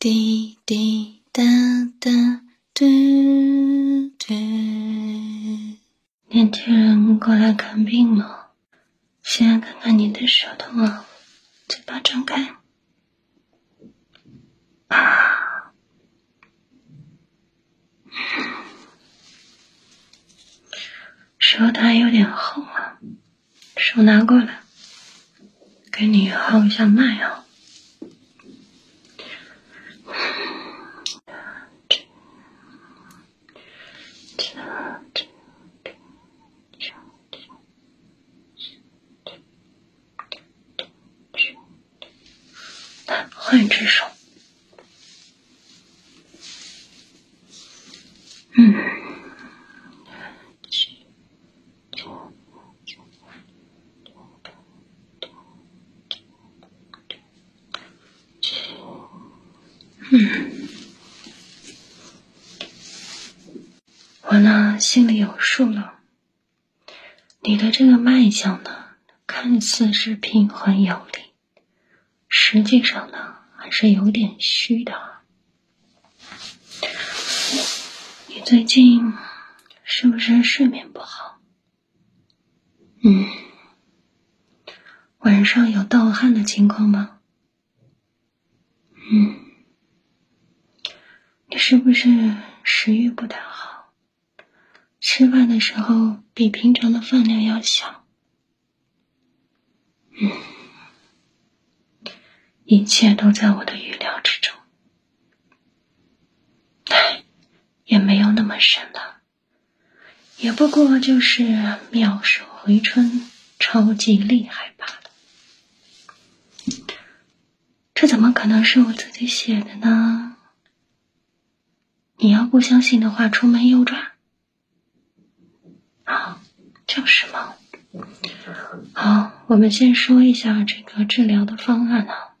滴滴答答，嘟嘟。年轻人过来看病了，先看看你的舌头啊，嘴巴张开。啊，舌苔有点厚啊，手拿过来，给你号一下脉啊。来，换一首。嗯，嗯，我呢心里有数了。你的这个脉象呢，看似是平缓有力，实际上呢还是有点虚的。你最近是不是睡眠不好？嗯，晚上有盗汗的情况吗？嗯，你是不是食欲不太好？吃饭的时候比平常的饭量要小？嗯，一切都在我的预料之中。唉，也没有那么深了，也不过就是妙手回春，超级厉害罢了。这怎么可能是我自己写的呢？你要不相信的话，出门右转。啊，就是嘛。好，我们先说一下这个治疗的方案啊。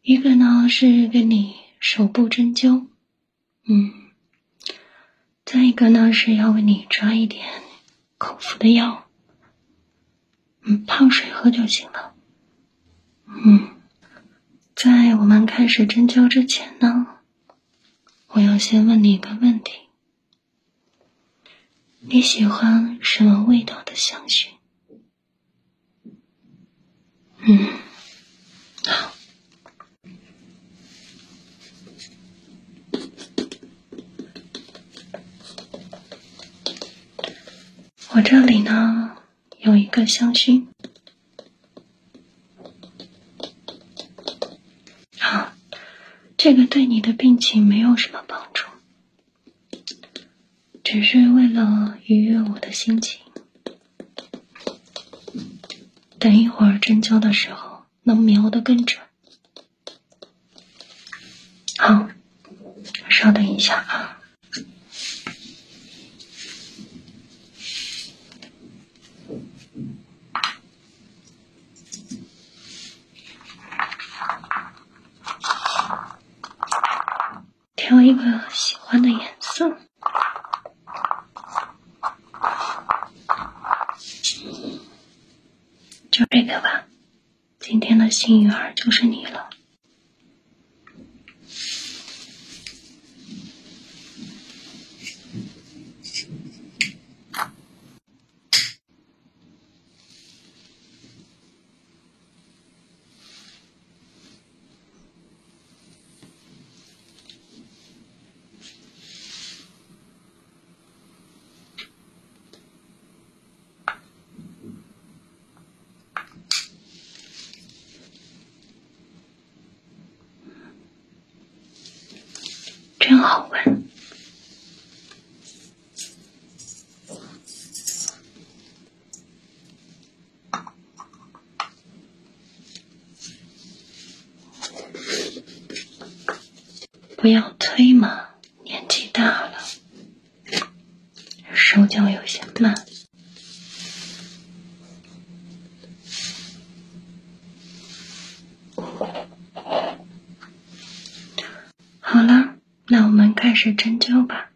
一个呢是给你手部针灸，嗯，再一个呢是要为你抓一点口服的药，嗯，泡水喝就行了。嗯。在我们开始针灸之前呢，我要先问你一个问题：你喜欢什么味道的香薰？嗯，好。我这里呢有一个香薰。好这个对你的病情没有什么帮助，只是为了愉悦我的心情。等一会儿针灸的时候能瞄得更准。好，稍等一下啊。挑一个喜欢的颜色，就这个吧。今天的幸运儿就是你了。真好闻，不要推嘛，年纪大了，手脚有些慢。好了，那我们开始针灸吧。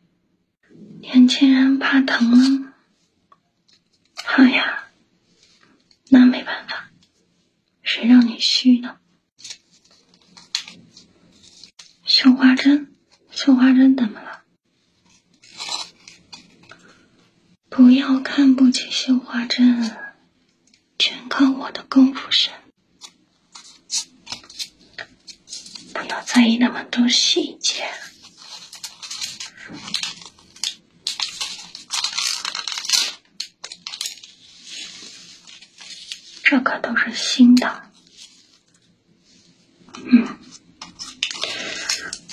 年轻人怕疼吗？好呀，那没办法，谁让你虚呢？绣花针，绣花针怎么了？不要看不起绣花针，全靠我的功夫深。不要在意那么多细节，这可都是新的。嗯，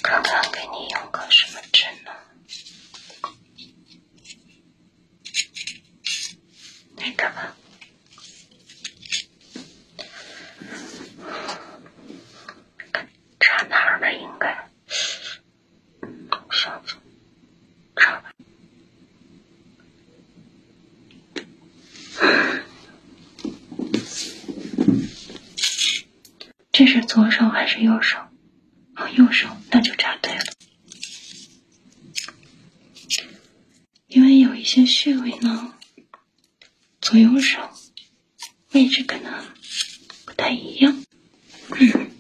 看看给你用个什么针呢？那个吧。插哪儿了？应该，想想，插吧。这是左手还是右手？哦，右手，那就扎对了。因为有一些穴位呢，左右手位置可能不太一样。嗯，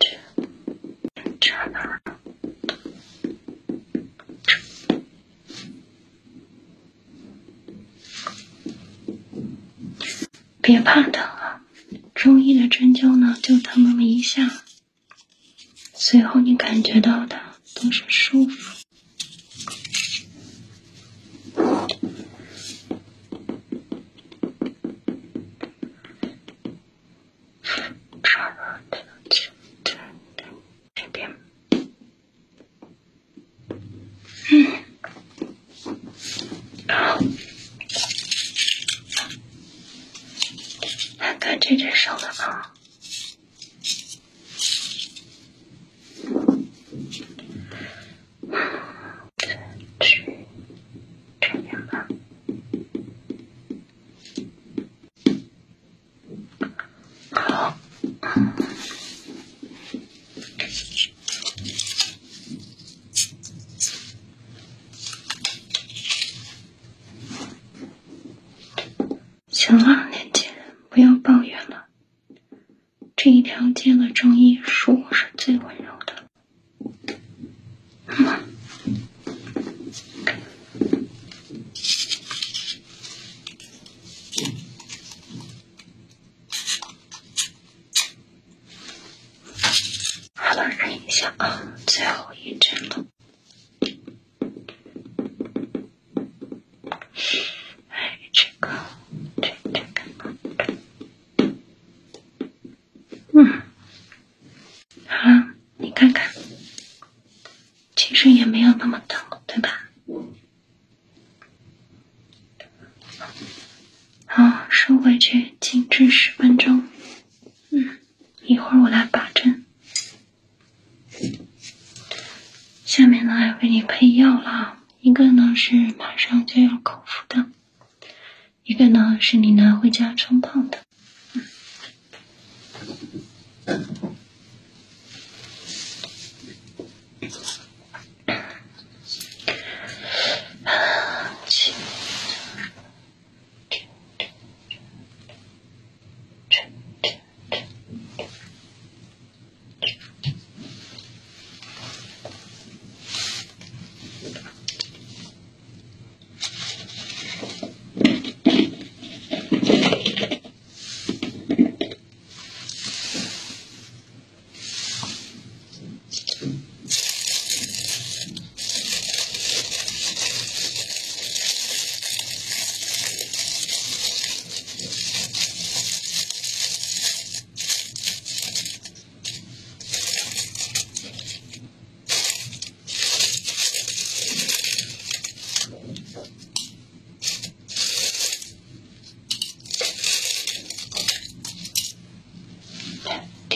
这这插哪儿？别怕疼啊，中医的针灸呢，就疼那么一下，随后你感觉到的都是舒服。这儿，这这这这边，嗯，好。看看这只手了啊，去这边吧。好，行了，年轻人，不要抱怨了。这一条街的中医属我是最温柔的。好了，忍一下啊，最后一针了。哎，这个，这这个，嗯，好了，你看看，其实也没有那么疼，对吧？好，收回去，静置十分钟。嗯，一会儿我来把针。下面呢要给你配药了，一个呢是马上就要口服的，一个呢是你拿回家冲泡的。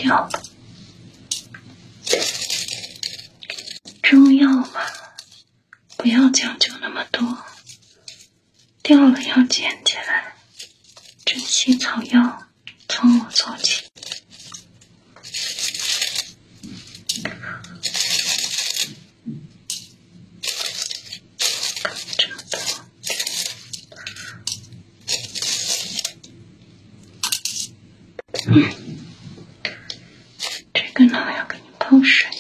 掉了。中药嘛，不要讲究那么多，掉了要捡起来。珍惜草药，从我做起。这跟老要给你碰水。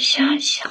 想想。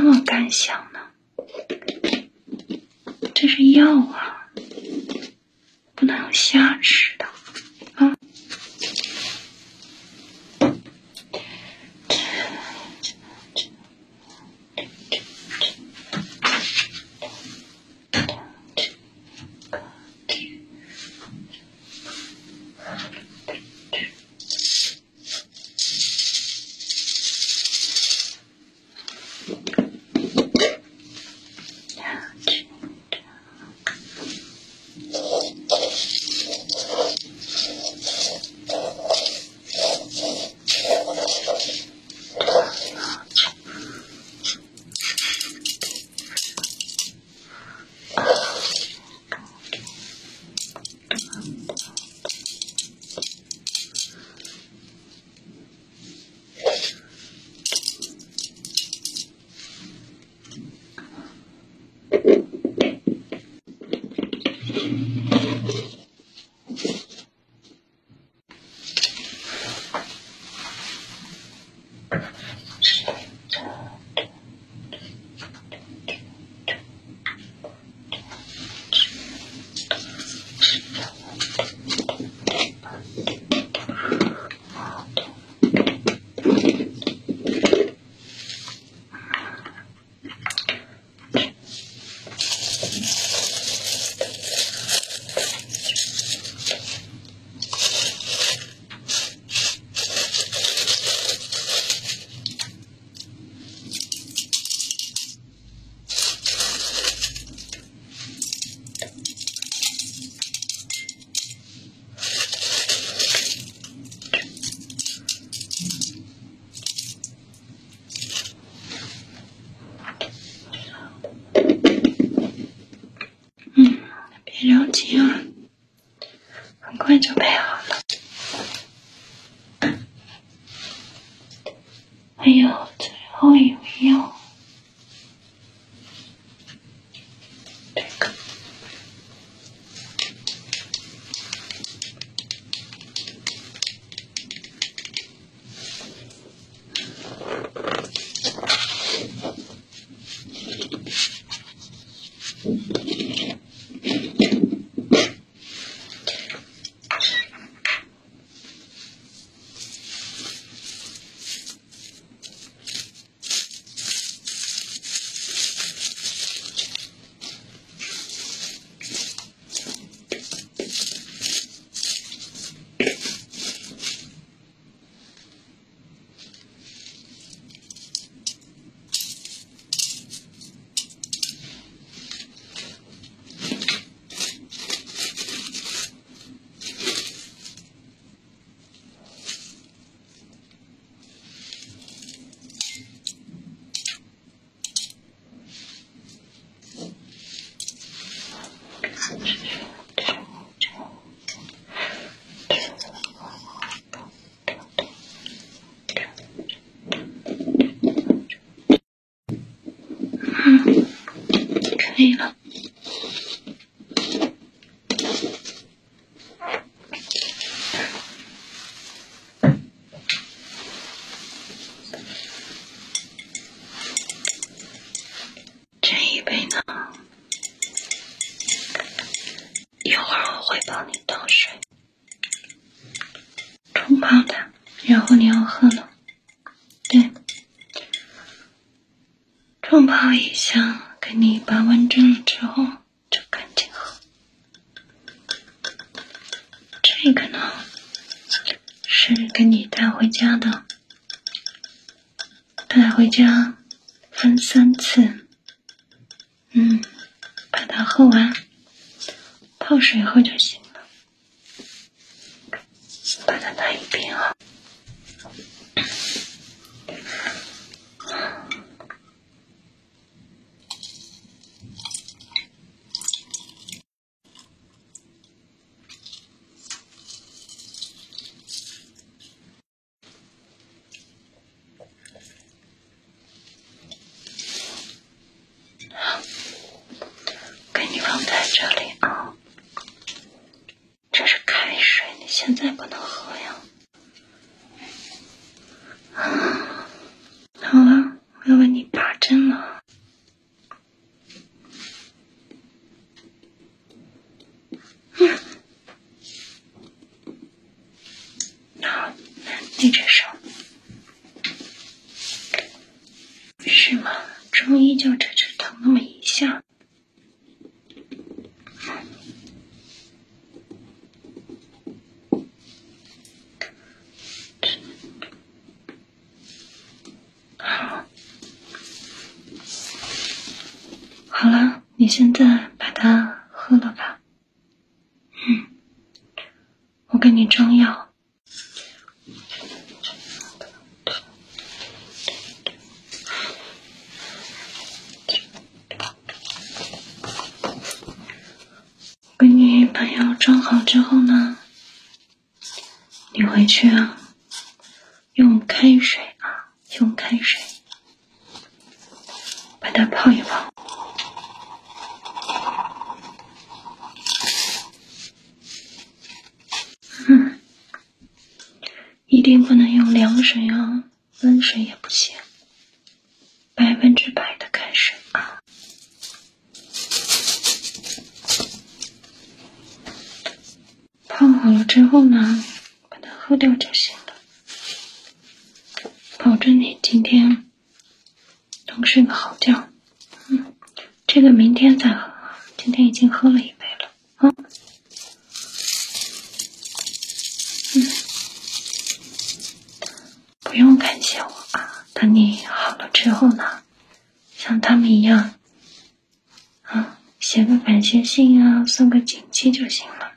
那么敢想呢？这是药啊，不能瞎吃。么多。可以了。这一杯呢，一会儿我会帮你倒水，冲泡它，然后你要喝了。对，冲泡一下，你拔完针了之后就赶紧喝。这个呢，是给你带回家的，带回家分三次。嗯，把它喝完，泡水喝就行了。把它拿一边啊。给你放在这里啊，这是开水，你现在不能喝呀。好了，我要为你拔针了。嗯，好，那只手是吗？中医就只是疼下。好，好了，你现在把它喝了吧。嗯，我给你装药。给你把药装好之后呢，你回去啊，用开水啊，用开水把它泡一泡。嗯，一定不能用凉水啊，温水也不行，百分之百的开水啊。泡好了之后呢，喝掉就行了，保证你今天能睡个好觉。嗯，这个明天再喝，今天已经喝了一杯了啊。嗯，不用感谢我啊，等你好了之后呢，像他们一样，啊，写个感谢信啊，送个锦旗就行了。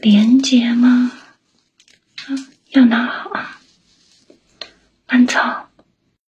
连接吗？啊，要拿好啊，慢走。